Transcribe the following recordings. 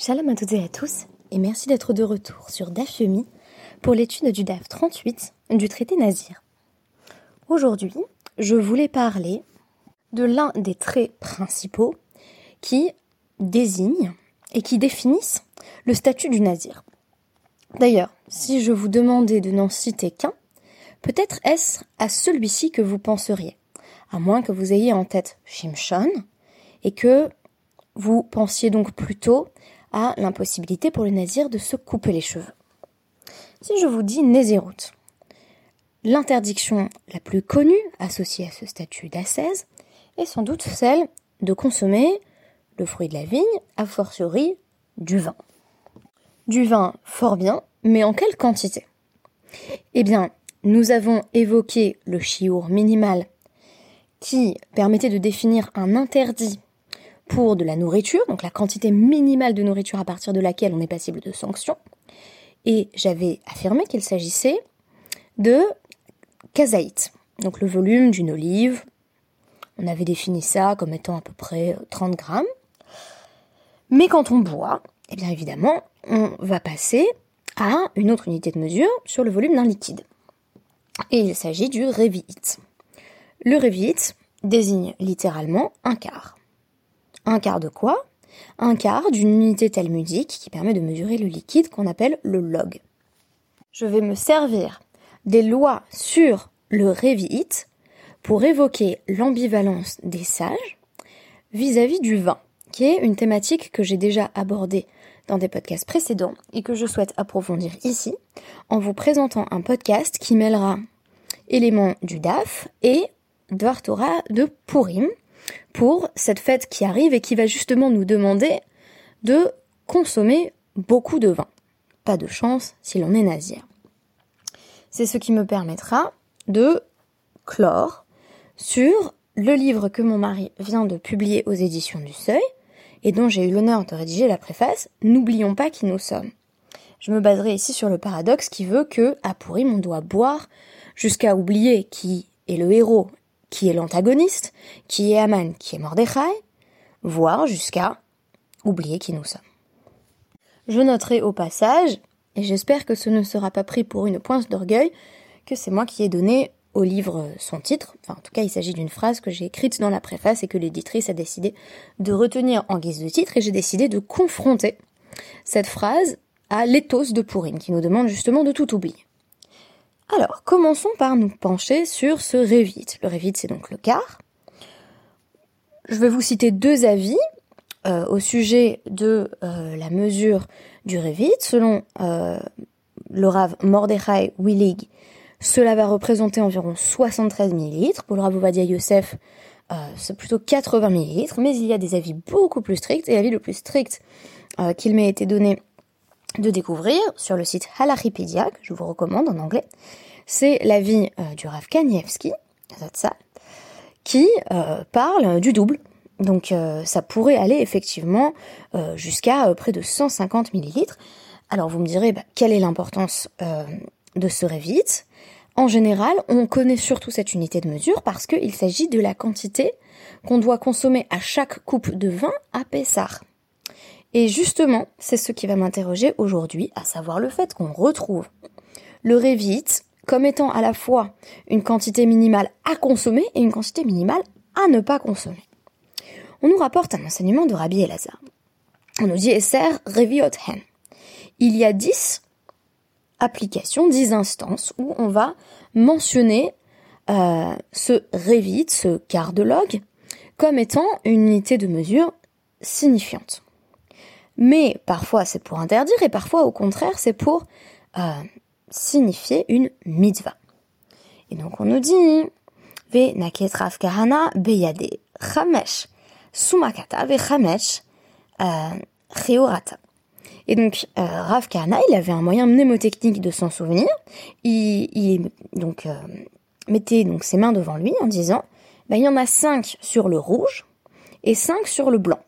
Shalom à toutes et à tous, et merci d'être de retour sur DAF pour l'étude du DAF 38 du traité Nazir. Aujourd'hui, je voulais parler de l'un des traits principaux qui désignent et qui définissent le statut du Nazir. D'ailleurs, si je vous demandais de n'en citer qu'un, peut-être est-ce à celui-ci que vous penseriez, à moins que vous ayez en tête Shimshon et que vous pensiez donc plutôt à l'impossibilité pour le nazir de se couper les cheveux. Si je vous dis Nézirut, l'interdiction la plus connue associée à ce statut d'ascèse est sans doute celle de consommer le fruit de la vigne, a fortiori du vin. Du vin fort bien, mais en quelle quantité? Eh bien, nous avons évoqué le chiour minimal qui permettait de définir un interdit pour de la nourriture, donc la quantité minimale de nourriture à partir de laquelle on est passible de sanctions. Et j'avais affirmé qu'il s'agissait de kazaït, donc le volume d'une olive. On avait défini ça comme étant à peu près 30 grammes. Mais quand on boit, eh bien évidemment, on va passer à une autre unité de mesure sur le volume d'un liquide. Et il s'agit du révite. Le révite désigne littéralement un quart. Un quart de quoi Un quart d'une unité talmudique qui permet de mesurer le liquide qu'on appelle le log. Je vais me servir des lois sur le révit pour évoquer l'ambivalence des sages vis-à-vis du vin, qui est une thématique que j'ai déjà abordée dans des podcasts précédents et que je souhaite approfondir ici en vous présentant un podcast qui mêlera éléments du DAF et Dvar Torah de Purim, pour cette fête qui arrive et qui va justement nous demander de consommer beaucoup de vin. Pas de chance si l'on est nazir. C'est ce qui me permettra de clore sur le livre que mon mari vient de publier aux éditions du Seuil et dont j'ai eu l'honneur de rédiger la préface, N'oublions pas qui nous sommes. Je me baserai ici sur le paradoxe qui veut que, à Pourim, on doit boire jusqu'à oublier qui est le héros qui est l'antagoniste, qui est Aman, qui est Mordechai, voire jusqu'à oublier qui nous sommes. Je noterai au passage, et j'espère que ce ne sera pas pris pour une pointe d'orgueil, que c'est moi qui ai donné au livre son titre, enfin en tout cas il s'agit d'une phrase que j'ai écrite dans la préface et que l'éditrice a décidé de retenir en guise de titre et j'ai décidé de confronter cette phrase à l'éthos de Pourim qui nous demande justement de tout oublier. Alors, commençons par nous pencher sur ce Revit. Le Revit, c'est donc le quart. Je vais vous citer deux avis euh, au sujet de euh, la mesure du Revit. Selon euh, le Rav Mordechai Willig, cela va représenter environ 73 millilitres. Pour le Rav Ovadia Yosef, c'est plutôt 80 millilitres, mais il y a des avis beaucoup plus stricts, et l'avis le plus strict qu'il m'ait été donné de découvrir sur le site Halachipedia, que je vous recommande en anglais, c'est l'avis euh, du Rav Kanievski, qui euh, parle du double. Donc euh, ça pourrait aller effectivement jusqu'à près de 150 millilitres. Alors vous me direz, bah, quelle est l'importance de ce Revit? En général, on connaît surtout cette unité de mesure parce qu'il s'agit de la quantité qu'on doit consommer à chaque coupe de vin à Pessar. Et justement, c'est ce qui va m'interroger aujourd'hui, à savoir le fait qu'on retrouve le Revit comme étant à la fois une quantité minimale à consommer et une quantité minimale à ne pas consommer. On nous rapporte un enseignement de Rabbi Elazar. On nous dit Esser Reviot Hen. Il y a dix applications, dix instances où on va mentionner euh, ce Revit, ce quart de log, comme étant une unité de mesure signifiante. Mais parfois c'est pour interdire et parfois au contraire c'est pour euh, signifier une mitzvah. Et donc on nous dit Ve naket Rav Kahana beyade chamesh sumakata ve chamesh euh, Et donc euh, Rav Kahana, il avait un moyen mnémotechnique de s'en souvenir. Il, donc euh, mettait donc ses mains devant lui en disant ben, il y en a cinq sur le rouge et cinq sur le blanc.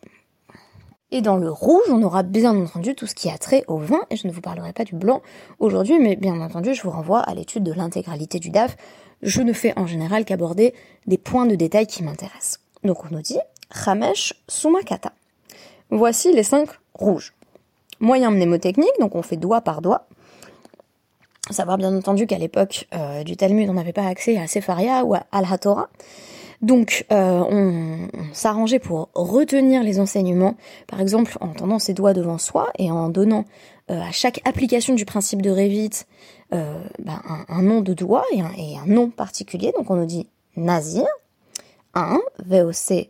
Et dans le rouge, on aura bien entendu tout ce qui a trait au vin, et je ne vous parlerai pas du blanc aujourd'hui, mais bien entendu, je vous renvoie à l'étude de l'intégralité du DAF. Je ne fais en général qu'aborder des points de détail qui m'intéressent. Donc on nous dit Ramesh Sumakata. Voici les cinq rouges. moyen mnémotechnique, donc on fait doigt par doigt. Savoir bien entendu qu'à l'époque euh, du Talmud, on n'avait pas accès à Sepharia ou à Al-Hatorah. Donc euh, on, s'arrangeait pour retenir les enseignements, par exemple en tendant ses doigts devant soi et en donnant euh, à chaque application du principe de Revit ben, un, nom de doigt et un, nom particulier. Donc on nous dit Nazir, 1, VOC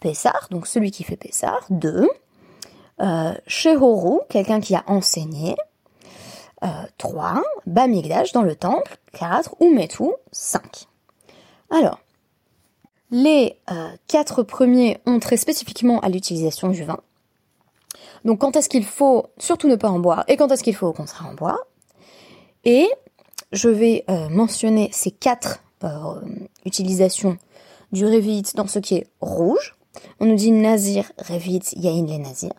Pessar, donc celui qui fait Pessar, 2, euh, quelqu'un qui a enseigné, euh, 3, Bamigdash dans le temple, 4, Umetu, 5. Alors, les euh, quatre premiers ont très spécifiquement à l'utilisation du vin. Donc quand est-ce qu'il faut surtout ne pas en boire et quand est-ce qu'il faut au contraire en boire? Et je vais euh, mentionner ces quatre euh, utilisations du Revit dans ce qui est rouge. On nous dit Nazir, Revit, Yain les Nazirs.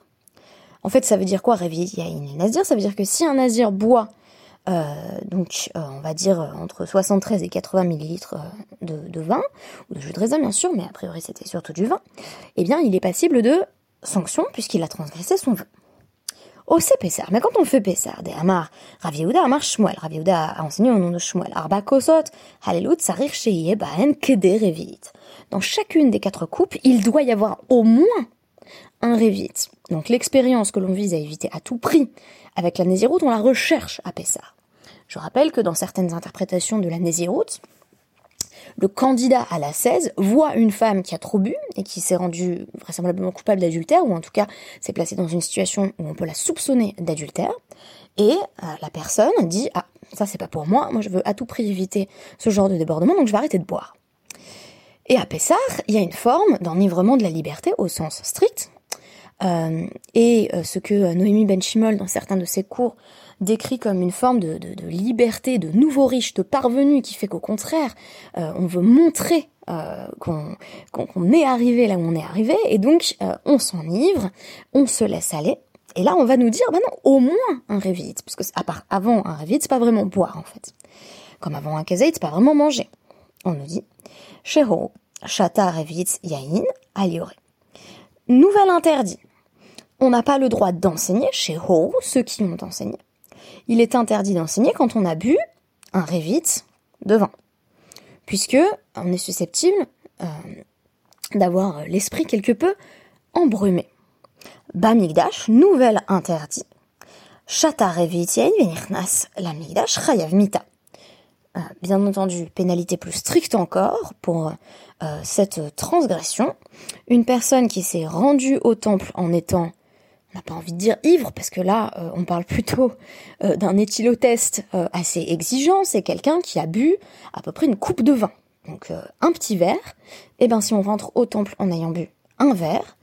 En fait, ça veut dire quoi Yain les Nazirs Ça veut dire que si un Nazir boit, euh, donc euh, on va dire euh, entre 73 et 80 millilitres de, de, vin, ou de jus de raisin bien sûr, mais a priori c'était surtout du vin, eh bien il est passible de sanction puisqu'il a transgressé son vœu. Au Pessar. Mais quand on fait Pessar, des Amar, Rav Yehuda Amar Shmuel, a enseigné au nom de Shmuel, Arba Kosot, Halelut Sarir Sheye Baen Keder Revit. Dans chacune des quatre coupes, il doit y avoir au moins un Revit. Donc l'expérience que l'on vise à éviter à tout prix avec la Nésiroute, on la recherche à Pessar. Je rappelle que dans certaines interprétations de la Nésiroute, le candidat à la 16 voit une femme qui a trop bu et qui s'est rendue vraisemblablement coupable d'adultère, ou en tout cas s'est placée dans une situation où on peut la soupçonner d'adultère, et euh, la personne dit ah ça c'est pas pour moi, moi je veux à tout prix éviter ce genre de débordement, donc je vais arrêter de boire. Et à Pessar, il y a une forme d'enivrement de la liberté au sens strict, euh, et euh, ce que Noémie Benchimol dans certains de ses cours décrit comme une forme de, liberté, de nouveau riche, de parvenu, qui fait qu'au contraire, euh, on veut montrer euh, qu'on est arrivé là où on est arrivé, et donc euh, on s'enivre, on se laisse aller, et là on va nous dire, bah non, au moins un révit, parce que à part avant un révit, c'est pas vraiment boire en fait. Comme avant un kazait, c'est pas vraiment manger. On nous dit, Shata Revit Yain, Aliore. Nouvel interdit. On n'a pas le droit d'enseigner chez Ho, ceux qui ont enseigné il est interdit d'enseigner quand on a bu un révit de vin, puisque on est susceptible euh, d'avoir l'esprit quelque peu embrumé. Bamigdash, nouvel interdit. Shata venirnas la migdash chayav mita. Euh, bien entendu, pénalité plus stricte encore pour euh, cette transgression. Une personne qui s'est rendue au temple en étant n'a pas envie de dire ivre parce que là euh, on parle plutôt d'un éthylotest assez exigeant, c'est quelqu'un qui a bu à peu près une coupe de vin. Donc un petit verre, et eh ben si on rentre au temple en ayant bu un verre,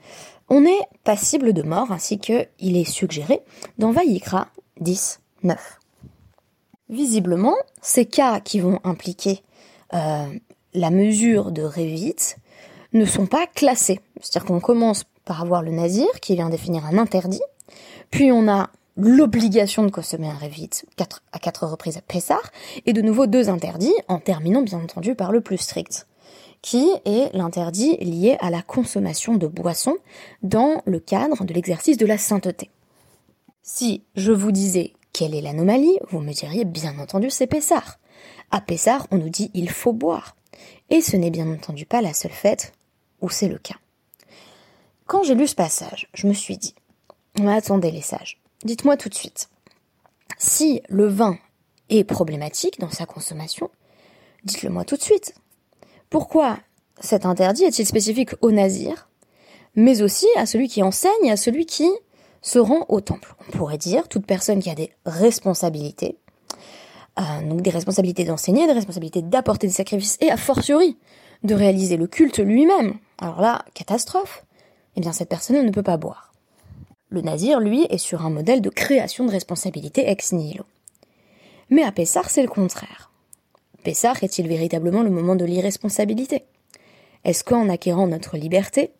on est passible de mort ainsi que il est suggéré dans Vayikra 10 9. Visiblement, ces cas qui vont impliquer la mesure de Revit ne sont pas classés. C'est-à-dire qu'on commence par avoir le nazir qui vient définir un interdit, puis on a l'obligation de consommer un révit à quatre reprises à Pessar, et de nouveau deux interdits, en terminant bien entendu par le plus strict, qui est l'interdit lié à la consommation de boissons dans le cadre de l'exercice de la sainteté. Si je vous disais quelle est l'anomalie, vous me diriez bien entendu c'est Pessar. À Pessar, on nous dit il faut boire. Et ce n'est bien entendu pas la seule fête où c'est le cas. Quand j'ai lu ce passage, je me suis dit, attendez les sages, dites-moi tout de suite, si le vin est problématique dans sa consommation, dites-le moi tout de suite. Pourquoi cet interdit est-il spécifique au nazir, mais aussi à celui qui enseigne à celui qui se rend au temple On pourrait dire toute personne qui a des responsabilités, euh, donc des responsabilités d'enseigner, des responsabilités d'apporter des sacrifices et a fortiori de réaliser le culte lui-même. Alors là, catastrophe eh bien cette personne ne peut pas boire. Le nazir, lui, est sur un modèle de création de responsabilité ex nihilo. Mais à Pessar, c'est le contraire. Pessar est-il véritablement le moment de l'irresponsabilité? Est-ce qu'en acquérant notre liberté,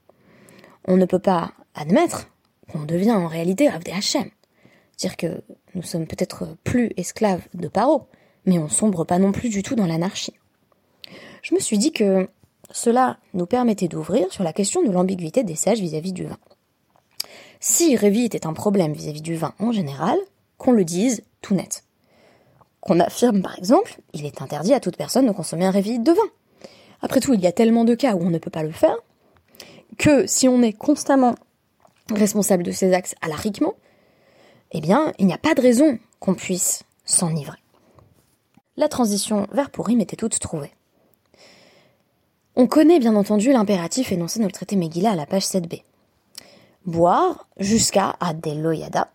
on ne peut pas admettre qu'on devient en réalité Avdé Hachem Dire que nous sommes peut-être plus esclaves de Paro, mais on sombre pas non plus du tout dans l'anarchie. Je me suis dit que cela nous permettait d'ouvrir sur la question de l'ambiguïté des sages vis-à-vis du vin. si Révi était un problème vis-à-vis du vin en général, qu'on le dise tout net. Qu'on affirme par exemple, il est interdit à toute personne de consommer un Révi de vin. Après tout, il y a tellement de cas où on ne peut pas le faire, que si on est constamment responsable de ses axes à l'arriquement, eh bien, il n'y a pas de raison qu'on puisse s'enivrer. La transition vers Purim était toute trouvée. On connaît bien entendu l'impératif énoncé dans le traité Megillah à la page 7b. Boire jusqu'à Adeloyada,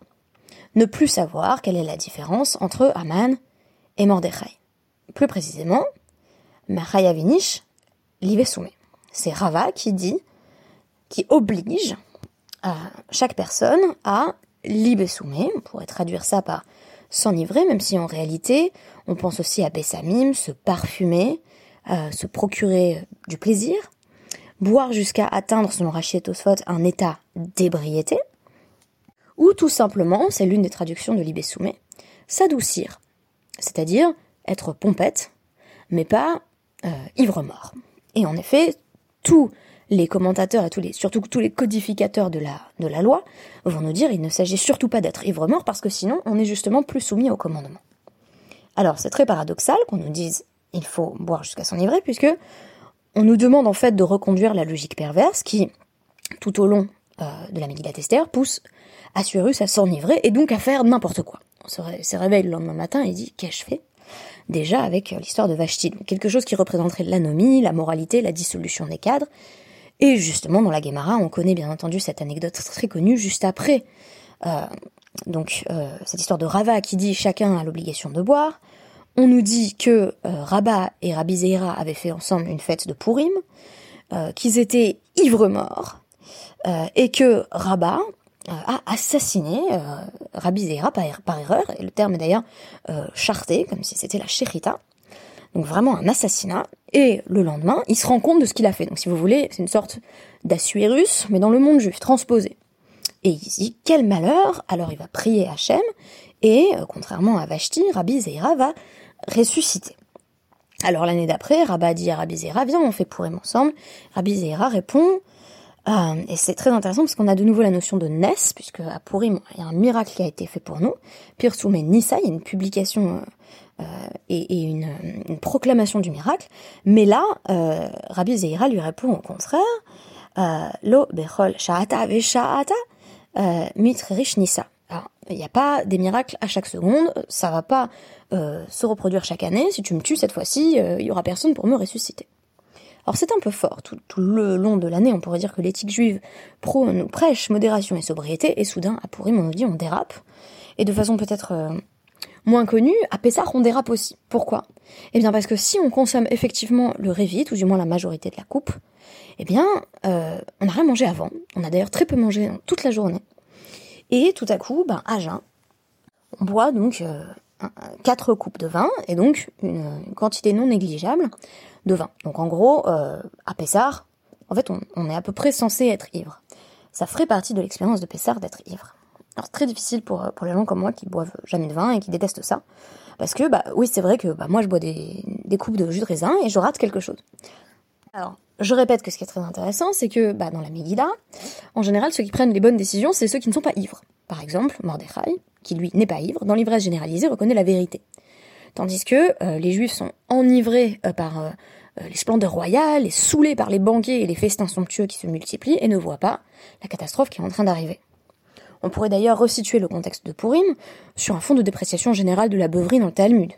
ne plus savoir quelle est la différence entre Aman et Mordechai. Plus précisément, Machayavinish Livesume. C'est Rava qui dit, qui oblige chaque personne à Libesume, on pourrait traduire ça par s'enivrer, même si en réalité, on pense aussi à Bessamim, se parfumer, euh, se procurer du plaisir, boire jusqu'à atteindre, selon Rachid un état d'ébriété, ou tout simplement, c'est l'une des traductions de Libessoumé, s'adoucir, c'est-à-dire être pompette, mais pas euh, ivre-mort. Et en effet, tous les commentateurs et surtout tous les codificateurs de la, loi vont nous dire il ne s'agit surtout pas d'être ivre-mort parce que sinon on est justement plus soumis au commandement. Alors c'est très paradoxal qu'on nous dise il faut boire jusqu'à s'enivrer puisque on nous demande en fait de reconduire la logique perverse qui, tout au long euh, de la Megillat Esther, pousse Assuérus à s'enivrer et donc à faire n'importe quoi. On se, réveille le lendemain matin et dit qu'ai-je fait Déjà avec euh, l'histoire de Vashti, quelque chose qui représenterait l'anomie, la moralité, la dissolution des cadres, et justement, dans la Guémara, on connaît bien entendu cette anecdote très connue juste après. Euh, donc, euh, cette histoire de Rava qui dit chacun a l'obligation de boire. On nous dit que euh, et Rabbi Zeira avaient fait ensemble une fête de Purim, qu'ils étaient ivres-morts, et que Rabat a assassiné Rabbi Zeira par, par, erreur, et le terme est d'ailleurs charté, comme si c'était la shérita donc vraiment un assassinat, et le lendemain, il se rend compte de ce qu'il a fait. Donc si vous voulez, c'est une sorte d'Assuérus, mais dans le monde juif, transposé. Et il dit, quel malheur Alors il va prier Hachem, et euh, contrairement à Vashti, Rabbi Zeira va ressusciter. Alors l'année d'après, Rabbi dit à Rabbi Zeira, viens, on fait Purim ensemble. Rabbi Zeira répond, euh, et c'est très intéressant parce qu'on a de nouveau la notion de Nes, puisque à Purim, il y a un miracle qui a été fait pour nous. Pirsoume Nissa, il y a une publication euh, euh, et, une, proclamation du miracle. Mais là, euh, Rabbi Zeira lui répond au contraire, euh, Lo bechol sha'ata ve'sha'ata nisa. Il n'y a pas des miracles à chaque seconde, ça va pas se reproduire chaque année. Si tu me tues cette fois-ci, il y aura personne pour me ressusciter. Alors c'est un peu fort. Tout, le long de l'année, on pourrait dire que l'éthique juive prône, prêche modération et sobriété, et soudain, à Purim, on nous dit on dérape. Et de façon peut-être moins connu, à Pessah, on dérape aussi. Pourquoi? Eh bien parce que si on consomme effectivement le révit, ou du moins la majorité de la coupe, eh bien, euh, on n'a rien mangé avant. On a d'ailleurs très peu mangé toute la journée. Et tout à coup, ben, à jeun, on boit donc euh, quatre coupes de vin, et donc une, quantité non négligeable de vin. Donc en gros, euh, à Pessard, en fait, on, on, est à peu près censé être ivre. Ça ferait partie de l'expérience de Pessard d'être ivre. Alors c'est très difficile pour, pour les gens comme moi qui boivent jamais de vin et qui détestent ça. Parce que, bah oui, c'est vrai que bah, moi je bois des, des coupes de jus de raisin et je rate quelque chose. Alors, je répète que ce qui est très intéressant, c'est que bah, dans la Megillah, en général, ceux qui prennent les bonnes décisions, c'est ceux qui ne sont pas ivres. Par exemple, Mordechai, qui lui n'est pas ivre, dans l'ivresse généralisée, reconnaît la vérité. Tandis que euh, les juifs sont enivrés euh, par euh, les splendeurs royales, et saoulés par les banquets et les festins somptueux qui se multiplient, et ne voient pas la catastrophe qui est en train d'arriver. On pourrait d'ailleurs resituer le contexte de Purim sur un fond de dépréciation générale de la beuverie dans le Talmud.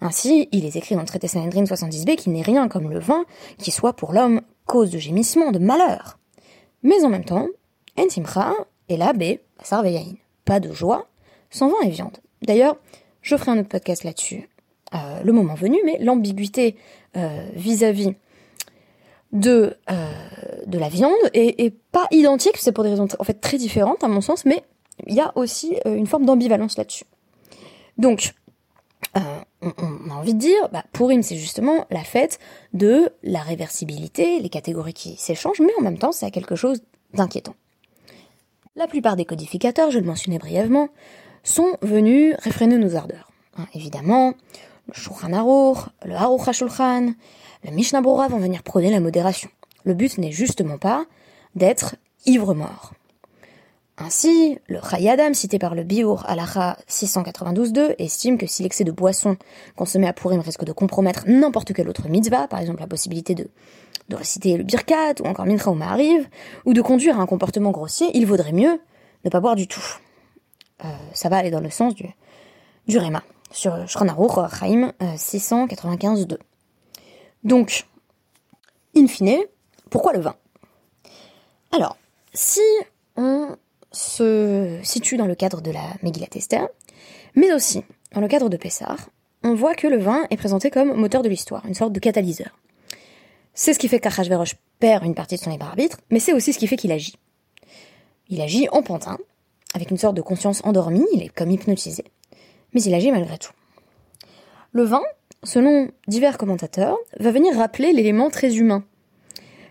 Ainsi, il est écrit dans le traité Sanhedrin 70b qu'il n'est rien comme le vin qui soit pour l'homme cause de gémissement, de malheur. Mais en même temps, Entimcha est la B. Pas de joie, sans vin et viande. D'ailleurs, je ferai un autre podcast là-dessus, euh, le moment venu, mais l'ambiguïté euh, vis-à-vis de, euh, de la viande est, pas identique, c'est pour des raisons en fait très différentes à mon sens, mais il y a aussi euh, une forme d'ambivalence là-dessus. Donc, euh, on, a envie de dire, bah, Purim c'est justement la fête de la réversibilité, les catégories qui s'échangent, mais en même temps c'est quelque chose d'inquiétant. La plupart des codificateurs, je le mentionnais brièvement, sont venus réfréner nos ardeurs. Hein, évidemment, le Shulchan Aruch, le Aruch HaShulchan, le Mishnah vont venir prôner la modération. Le but n'est justement pas d'être ivre-mort. Ainsi, le Chayadam, cité par le Biour Alacha 692.2, estime que si l'excès de boisson consommé à Purim risque de compromettre n'importe quelle autre mitzvah, par exemple la possibilité de, de réciter le Birkat, ou encore Mincha ou Ma'ariv, ou de conduire à un comportement grossier, il vaudrait mieux ne pas boire du tout. Euh, ça va aller dans le sens du, du Réma, sur Shranarur Chaim 695.2. Donc, in fine, pourquoi le vin? Alors, si on se situe dans le cadre de la Megillat Esther, mais aussi dans le cadre de Pessar, on voit que le vin est présenté comme moteur de l'histoire, une sorte de catalyseur. C'est ce qui fait qu'Achashverosh perd une partie de son libre arbitre, mais c'est aussi ce qui fait qu'il agit. Il agit en pantin, avec une sorte de conscience endormie, il est comme hypnotisé, mais il agit malgré tout. Le vin, selon divers commentateurs, va venir rappeler l'élément très humain.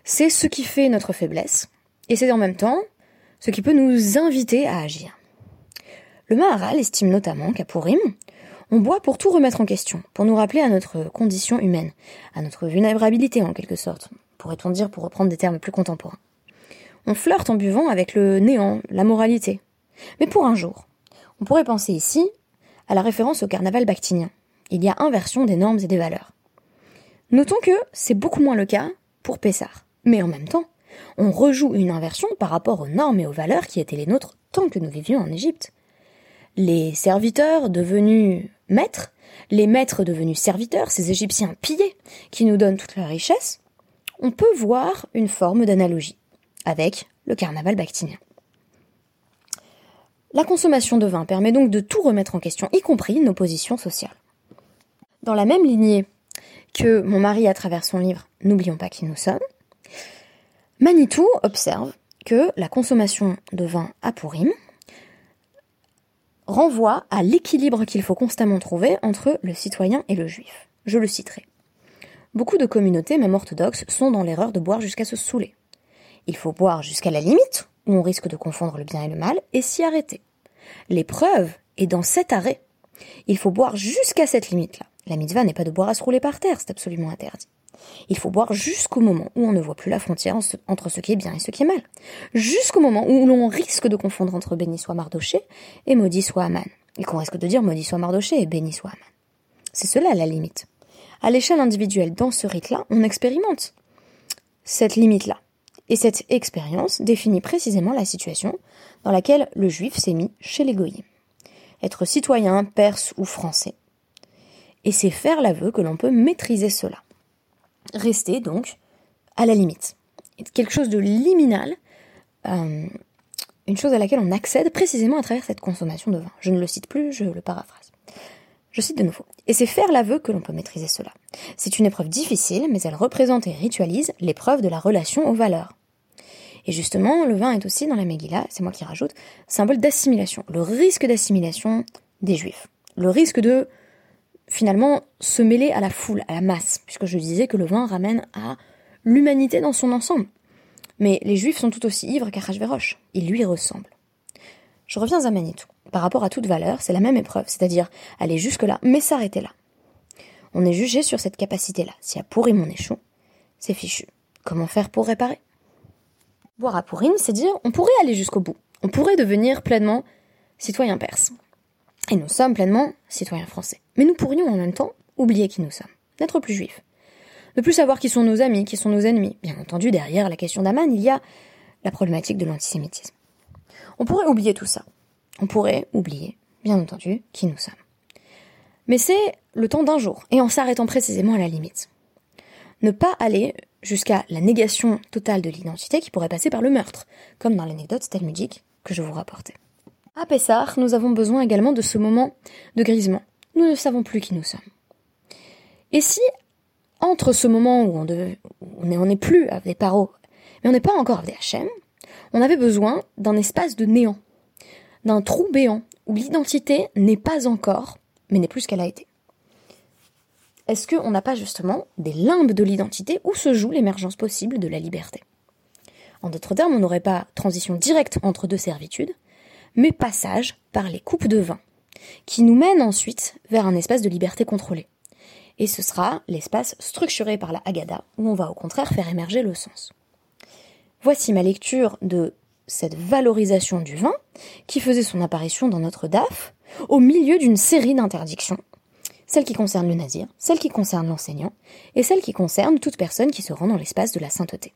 C'est ce qui fait notre faiblesse, et c'est en même temps ce qui peut nous inviter à agir. Le Maharal estime notamment qu'à Purim, on boit pour tout remettre en question, pour nous rappeler à notre condition humaine, à notre vulnérabilité en quelque sorte, pourrait-on dire pour reprendre des termes plus contemporains. On flirte en buvant avec le néant, la moralité. Mais pour un jour, on pourrait penser ici à la référence au carnaval bactinien. Il y a inversion des normes et des valeurs. Notons que c'est beaucoup moins le cas pour Pessar. Mais en même temps, on rejoue une inversion par rapport aux normes et aux valeurs qui étaient les nôtres tant que nous vivions en Égypte. Les serviteurs devenus maîtres, les maîtres devenus serviteurs, ces Égyptiens pillés qui nous donnent toute leur richesse, on peut voir une forme d'analogie avec le carnaval bactinien. La consommation de vin permet donc de tout remettre en question, y compris nos positions sociales. Dans la même lignée que mon mari à travers son livre N'oublions pas qui nous sommes, Manitou observe que la consommation de vin à Purim renvoie à l'équilibre qu'il faut constamment trouver entre le citoyen et le juif. Je le citerai. Beaucoup de communautés, même orthodoxes, sont dans l'erreur de boire jusqu'à se saouler. Il faut boire jusqu'à la limite, où on risque de confondre le bien et le mal, et s'y arrêter. L'épreuve est dans cet arrêt. Il faut boire jusqu'à cette limite-là. La mitzvah n'est pas de boire à se rouler par terre, c'est absolument interdit. Il faut boire jusqu'au moment où on ne voit plus la frontière entre ce qui est bien et ce qui est mal. Jusqu'au moment où l'on risque de confondre entre béni soit Mardoché et maudit soit Aman. Et qu'on risque de dire maudit soit Mardoché et béni soit Aman. C'est cela la limite. À l'échelle individuelle, dans ce rite-là, on expérimente cette limite-là. Et cette expérience définit précisément la situation dans laquelle le juif s'est mis chez les. Être citoyen, perse ou français. Et c'est faire l'aveu que l'on peut maîtriser cela rester donc à la limite. Quelque chose de liminal, euh, une chose à laquelle on accède précisément à travers cette consommation de vin. Je ne le cite plus, je le paraphrase. Je cite de nouveau. Et c'est faire l'aveu que l'on peut maîtriser cela. C'est une épreuve difficile, mais elle représente et ritualise l'épreuve de la relation aux valeurs. Et justement, le vin est aussi dans la Megillah, c'est moi qui rajoute, symbole d'assimilation, le risque d'assimilation des juifs. Le risque de finalement se mêler à la foule, à la masse, puisque je disais que le vin ramène à l'humanité dans son ensemble. Mais les juifs sont tout aussi ivres qu'Arachverosh, ils lui ressemblent. Je reviens à Manitou. Par rapport à toute valeur, c'est la même épreuve, c'est-à-dire aller jusque-là, mais s'arrêter là. On est jugé sur cette capacité-là. Si à pourri mon échou, c'est fichu. Comment faire pour réparer? Boire à c'est dire on pourrait aller jusqu'au bout. On pourrait devenir pleinement citoyen perse. Et nous sommes pleinement citoyens français. Mais nous pourrions en même temps oublier qui nous sommes, n'être plus juifs. Ne plus savoir qui sont nos amis, qui sont nos ennemis. Bien entendu, derrière la question d'Aman, il y a la problématique de l'antisémitisme. On pourrait oublier tout ça. On pourrait oublier, bien entendu, qui nous sommes. Mais c'est le temps d'un jour, et en s'arrêtant précisément à la limite. Ne pas aller jusqu'à la négation totale de l'identité qui pourrait passer par le meurtre, comme dans l'anecdote talmudique que je vous rapportais. À Pessah, nous avons besoin également de ce moment de grisement. Nous ne savons plus qui nous sommes. Et si, entre ce moment où on n'est plus avec des paro, mais on n'est pas encore avec des HM, on avait besoin d'un espace de néant, d'un trou béant, où l'identité n'est pas encore, mais n'est plus ce qu'elle a été. Est-ce qu'on n'a pas justement des limbes de l'identité où se joue l'émergence possible de la liberté? En d'autres termes, on n'aurait pas transition directe entre deux servitudes, mais passage par les coupes de vin, qui nous mènent ensuite vers un espace de liberté contrôlée. Et ce sera l'espace structuré par la Haggadah, où on va au contraire faire émerger le sens. Voici ma lecture de cette valorisation du vin qui faisait son apparition dans notre DAF au milieu d'une série d'interdictions. Celle qui concerne le nazir, celle qui concerne l'enseignant, et celle qui concerne toute personne qui se rend dans l'espace de la sainteté.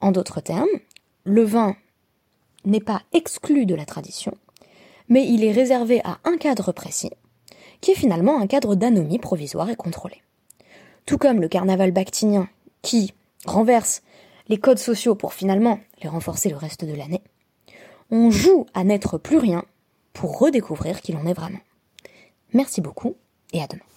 En d'autres termes, le vin n'est pas exclu de la tradition, mais il est réservé à un cadre précis, qui est finalement un cadre d'anomie provisoire et contrôlé. Tout comme le carnaval bactinien, qui renverse les codes sociaux pour finalement les renforcer le reste de l'année, on joue à n'être plus rien pour redécouvrir qui l'on est vraiment. Merci beaucoup et à demain.